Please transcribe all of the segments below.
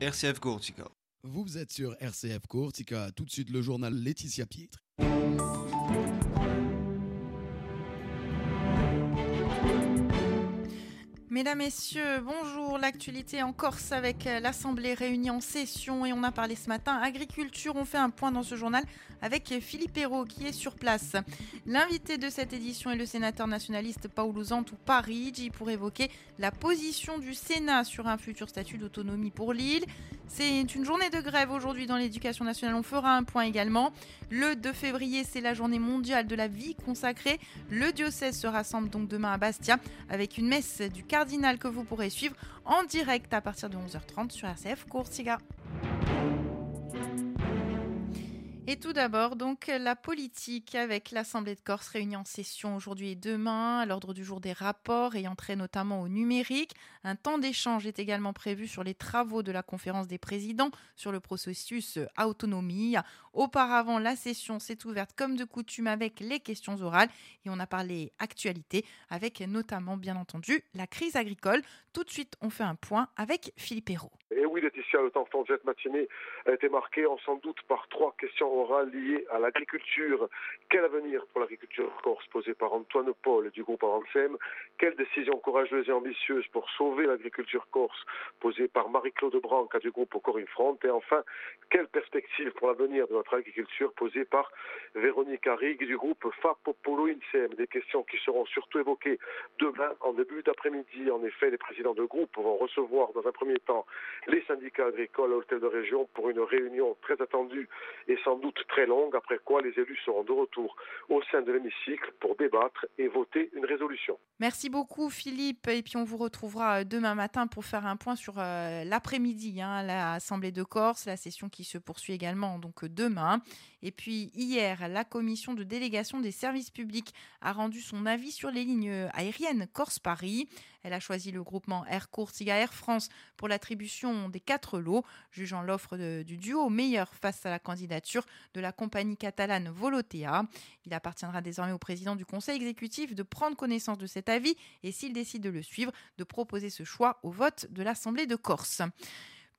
RCF Courtica. Vous êtes sur RCF Courtica, tout de suite le journal Laetitia Pietre. Mesdames, Messieurs, bonjour. L'actualité en Corse avec euh, l'Assemblée réunie en session et on a parlé ce matin agriculture. On fait un point dans ce journal avec Philippe Hérault qui est sur place. L'invité de cette édition est le sénateur nationaliste Paolo Zantou Parigi pour évoquer la position du Sénat sur un futur statut d'autonomie pour l'île. C'est une journée de grève aujourd'hui dans l'éducation nationale. On fera un point également. Le 2 février, c'est la journée mondiale de la vie consacrée. Le diocèse se rassemble donc demain à Bastia avec une messe du cardinal que vous pourrez suivre en direct à partir de 11h30 sur RCF Courtiga. Et tout d'abord, donc, la politique avec l'Assemblée de Corse réunie en session aujourd'hui et demain, à l'ordre du jour des rapports ayant trait notamment au numérique. Un temps d'échange est également prévu sur les travaux de la conférence des présidents sur le processus autonomie. Auparavant, la session s'est ouverte comme de coutume avec les questions orales et on a parlé actualité avec notamment, bien entendu, la crise agricole. Tout de suite, on fait un point avec Philippe Hérault. Et oui, Laetitia, le temps de cette matinée a été marqué, on sans doute, par trois questions orales liées à l'agriculture. Quel avenir pour l'agriculture corse posée par Antoine Paul du groupe Avancem Quelle décision courageuse et ambitieuse pour sauver l'agriculture corse posée par Marie-Claude Branca du groupe Corinne Front Et enfin, quelle perspective pour l'avenir de notre agriculture posée par Véronique Arrigue du groupe Fapopolo Insem Des questions qui seront surtout évoquées demain en début d'après-midi. En effet, les présidents de groupe vont recevoir dans un premier temps les syndicats agricoles à l'hôtel de région pour une réunion très attendue et sans doute très longue, après quoi les élus seront de retour au sein de l'hémicycle pour débattre et voter une résolution. Merci beaucoup Philippe, et puis on vous retrouvera euh, demain matin pour faire un point sur euh, l'après-midi, hein, l'Assemblée de Corse, la session qui se poursuit également donc demain. Et puis hier, la commission de délégation des services publics a rendu son avis sur les lignes aériennes Corse-Paris. Elle a choisi le groupement Air Courtiga Air France pour l'attribution des quatre lots, jugeant l'offre du duo meilleure face à la candidature de la compagnie catalane Volotea. Il appartiendra désormais au président du conseil exécutif de prendre connaissance de cet avis et s'il décide de le suivre, de proposer ce choix au vote de l'Assemblée de Corse.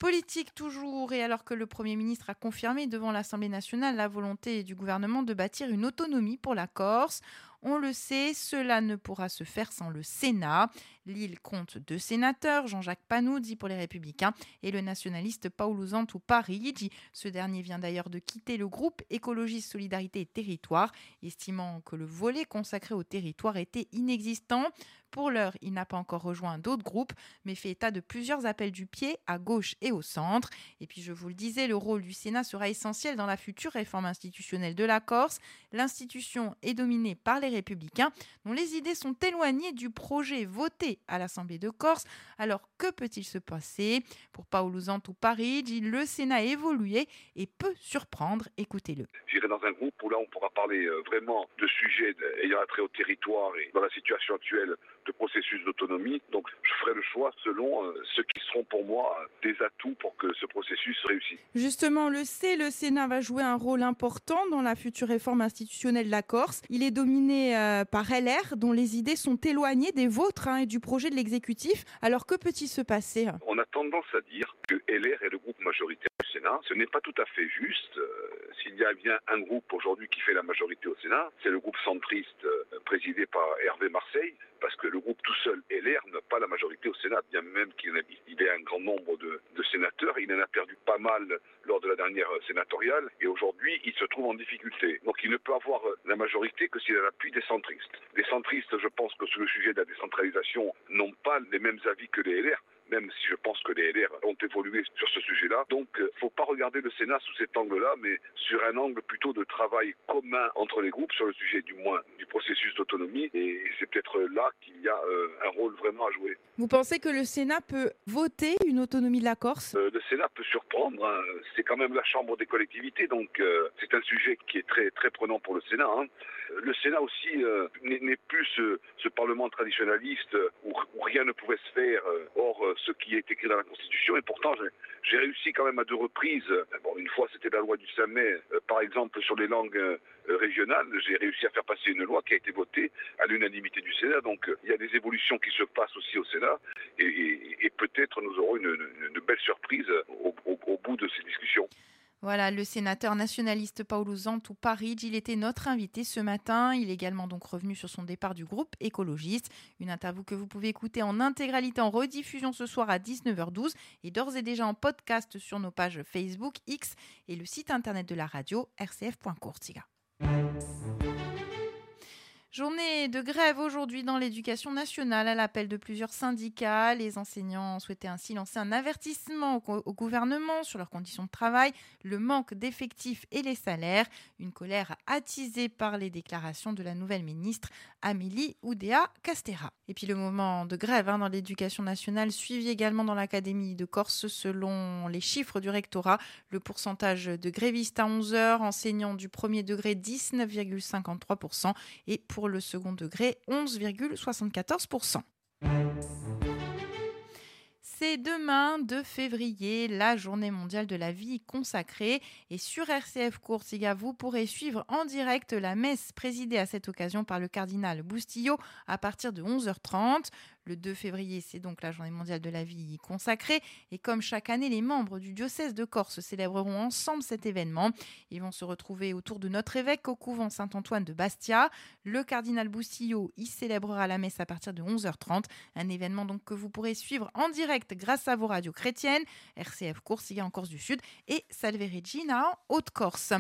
Politique toujours, et alors que le Premier ministre a confirmé devant l'Assemblée nationale la volonté du gouvernement de bâtir une autonomie pour la Corse, on le sait, cela ne pourra se faire sans le Sénat. L'île compte deux sénateurs, Jean-Jacques Panuzzi pour les Républicains et le nationaliste Paolo Zantu Parigi. Ce dernier vient d'ailleurs de quitter le groupe Écologiste Solidarité et Territoire, estimant que le volet consacré au territoire était inexistant. Pour l'heure, il n'a pas encore rejoint d'autres groupes, mais fait état de plusieurs appels du pied à gauche et au centre. Et puis, je vous le disais, le rôle du Sénat sera essentiel dans la future réforme institutionnelle de la Corse. L'institution est dominée par les républicains, dont les idées sont éloignées du projet voté à l'Assemblée de Corse. Alors, que peut-il se passer? Pour Paolo Zantou Parigi, le Sénat a évolué et peut surprendre. Écoutez-le. J'irai dans un groupe où là, on pourra parler euh, vraiment de sujets ayant trait au territoire et dans la situation actuelle de processus d'autonomie. Donc je ferai le choix selon euh, ce qui seront pour moi des atouts pour que ce processus réussisse. Justement, le C, le Sénat va jouer un rôle important dans la future réforme institutionnelle de la Corse. Il est dominé euh, par LR, dont les idées sont éloignées des vôtres hein, et du projet de l'exécutif. Alors que peut-il se passer? On a tendance à dire que LR est le groupe majoritaire Ce n'est pas tout à fait juste. Euh, s'il y a bien un groupe aujourd'hui qui fait la majorité au Sénat, c'est le groupe centriste présidé par Hervé Marseille parce que le groupe tout seul, LR, n'a pas la majorité au Sénat, bien même qu'il ait un grand nombre de, sénateurs. Il en a perdu pas mal lors de la dernière sénatoriale, et aujourd'hui, il se trouve en difficulté. Donc il ne peut avoir la majorité que s'il a l'appui des centristes. Les centristes, je pense que sur le sujet de la décentralisation, n'ont pas les mêmes avis que les LR même si je pense que les LR ont évolué sur ce sujet-là. Donc, il euh, ne faut pas regarder le Sénat sous cet angle-là, mais sur un angle plutôt de travail commun entre les groupes sur le sujet du moins du processus d'autonomie. Et c'est peut-être là qu'il y a euh, un rôle vraiment à jouer. Vous pensez que le Sénat peut voter une autonomie de la Corse? Euh, Le Sénat peut surprendre. Hein. C'est quand même la Chambre des collectivités, donc c'est un sujet qui est très très prenant pour le Sénat. Hein. Le Sénat aussi n'est plus ce, Parlement traditionnaliste où, rien ne pouvait se faire hors ce qui est écrit dans la Constitution. Et pourtant, j'ai réussi quand même à deux reprises. Une fois, c'était la loi du Samet, euh, par exemple, sur les langues euh, régionales. J'ai réussi à faire passer une loi qui a été votée à l'unanimité du Sénat. Donc, euh, il y a des évolutions qui se passent aussi au Sénat. Et, peut-être nous aurons une, belle surprise au bout de ces discussions. Voilà, le sénateur nationaliste Paolo Zantou Parigi, il était notre invité ce matin. Il est également donc revenu sur son départ du groupe écologiste. Une interview que vous pouvez écouter en intégralité en rediffusion ce soir à 19h12 et d'ores et déjà en podcast sur nos pages Facebook, X et le site internet de la radio rcf.courtiga. Journée de grève aujourd'hui dans l'éducation nationale à l'appel de plusieurs syndicats. Les enseignants souhaitaient ainsi lancer un avertissement au, gouvernement sur leurs conditions de travail, le manque d'effectifs et les salaires. Une colère attisée par les déclarations de la nouvelle ministre Amélie Oudéa Castera. Et puis le moment de grève hein, dans l'éducation nationale suivi également dans l'Académie de Corse selon les chiffres du rectorat. Le pourcentage de grévistes à 11 heures, enseignants du premier degré 19,53% et pour le second degré 11,74%. C'est demain, 2 février, la journée mondiale de la vie consacrée. Et sur RCF Courtiga, vous pourrez suivre en direct la messe présidée à cette occasion par le cardinal Boustillot à partir de 11h30. Le 2 février, c'est donc la journée mondiale de la vie consacrée. Et comme chaque année, les membres du diocèse de Corse célébreront ensemble cet événement. Ils vont se retrouver autour de notre évêque au couvent Saint-Antoine de Bastia. Le cardinal Boussillot y célébrera la messe à partir de 11h30. Un événement donc que vous pourrez suivre en direct grâce à vos radios chrétiennes, RCF Coursiga en Corse du Sud et Salve Regina en Haute-Corse.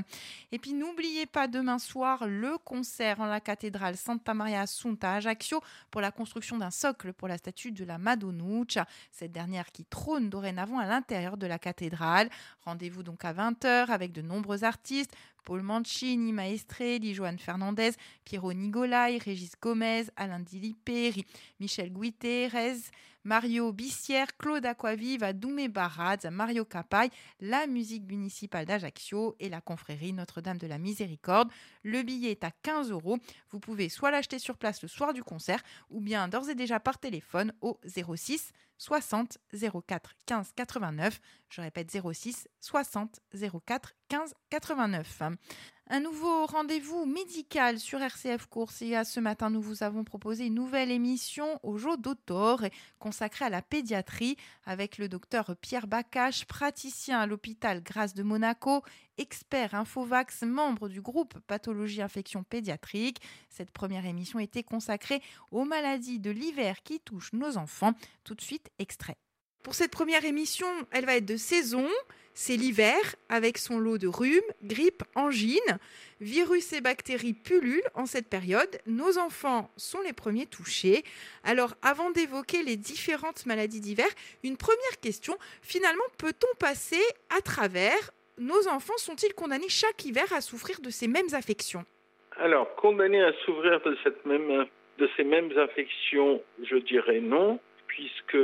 Et puis n'oubliez pas demain soir le concert en la cathédrale Santa Maria Assunta à Ajaccio pour la construction d'un socle pour la statue de la Madonuccia, cette dernière qui trône dorénavant à l'intérieur de la cathédrale. Rendez-vous donc à 20h avec de nombreux artistes, Paul Mancini, Maestrelli, Joan Fernandez, Piero Nigolai, Régis Gomez, Alain Dilipé, Michel Guiterres, Mario Bissière, Claude Aquaviva, Doumé Baradz, Mario Capaille, la musique municipale d'Ajaccio et la confrérie Notre-Dame de la Miséricorde. Le billet est à 15 euros. Vous pouvez soit l'acheter sur place le soir du concert ou bien d'ores et déjà par téléphone au 06 60 04 15 89. Je répète 06 60 04 15 89. Un nouveau rendez-vous médical sur RCF à Ce matin, nous vous avons proposé une nouvelle émission au jour d'autor consacrée à la pédiatrie avec le docteur Pierre Bacache, praticien à l'hôpital Grâce de Monaco, expert Infovax, membre du groupe Pathologie Infection Pédiatrique. Cette première émission était consacrée aux maladies de l'hiver qui touchent nos enfants. Tout de suite, extrait. Pour cette première émission, elle va être de saison. C'est l'hiver avec son lot de rhume, grippe, angine. Virus et bactéries pullulent en cette période. Nos enfants sont les premiers touchés. Alors avant d'évoquer les différentes maladies d'hiver, une première question. Finalement, peut-on passer à travers? Nos enfants sont-ils condamnés chaque hiver à souffrir de ces mêmes affections? Alors, condamnés à souffrir de, cette même, de ces mêmes infections, je dirais non, puisque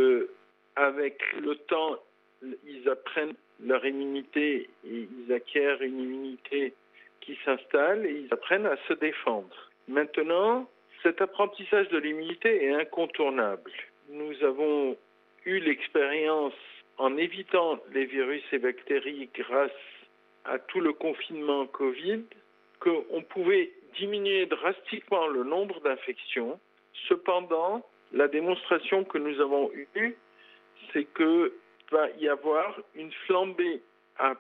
avec le temps, ils apprennent leur immunité ils acquièrent une immunité qui s'installe et ils apprennent à se défendre. Maintenant, cet apprentissage de l'immunité est incontournable. Nous avons eu l'expérience en évitant les virus et bactéries grâce à tout le confinement Covid qu'on pouvait diminuer drastiquement le nombre d'infections. Cependant, la démonstration que nous avons eue c'est qu'il va y avoir une flambée a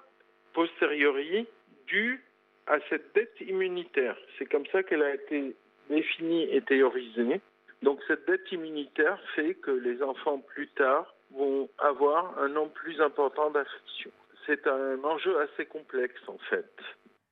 posteriori due à cette dette immunitaire. C'est comme ça qu'elle a été définie et théorisée. Donc cette dette immunitaire fait que les enfants plus tard vont avoir un nombre plus important d'infections. C'est un enjeu assez complexe en fait.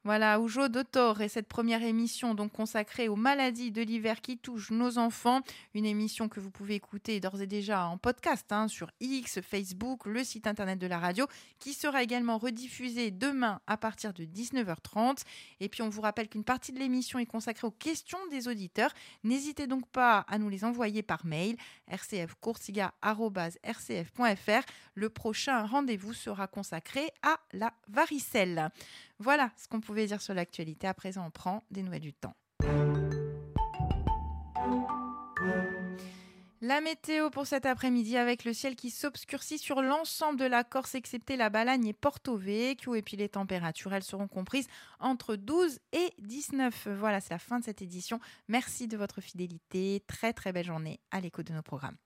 Voilà, Oujo Dotor et cette première émission donc consacrée aux maladies de l'hiver qui touchent nos enfants. Une émission que vous pouvez écouter d'ores et déjà en podcast hein, sur X, Facebook, le site internet de la radio, qui sera également rediffusée demain à partir de 19h30. Et puis on vous rappelle qu'une partie de l'émission est consacrée aux questions des auditeurs. N'hésitez donc pas à nous les envoyer par mail rcfcourtiga.rcf.fr. Le prochain rendez-vous sera consacré à la varicelle. Voilà ce qu'on pouvait dire sur l'actualité. À présent, on prend des nouvelles du temps. La météo pour cet après-midi avec le ciel qui s'obscurcit sur l'ensemble de la Corse excepté la Balagne et Porto Vecchio et puis les températures elles seront comprises entre 12 et 19. Voilà, c'est la fin de cette édition. Merci de votre fidélité. Très très belle journée à l'écoute de nos programmes.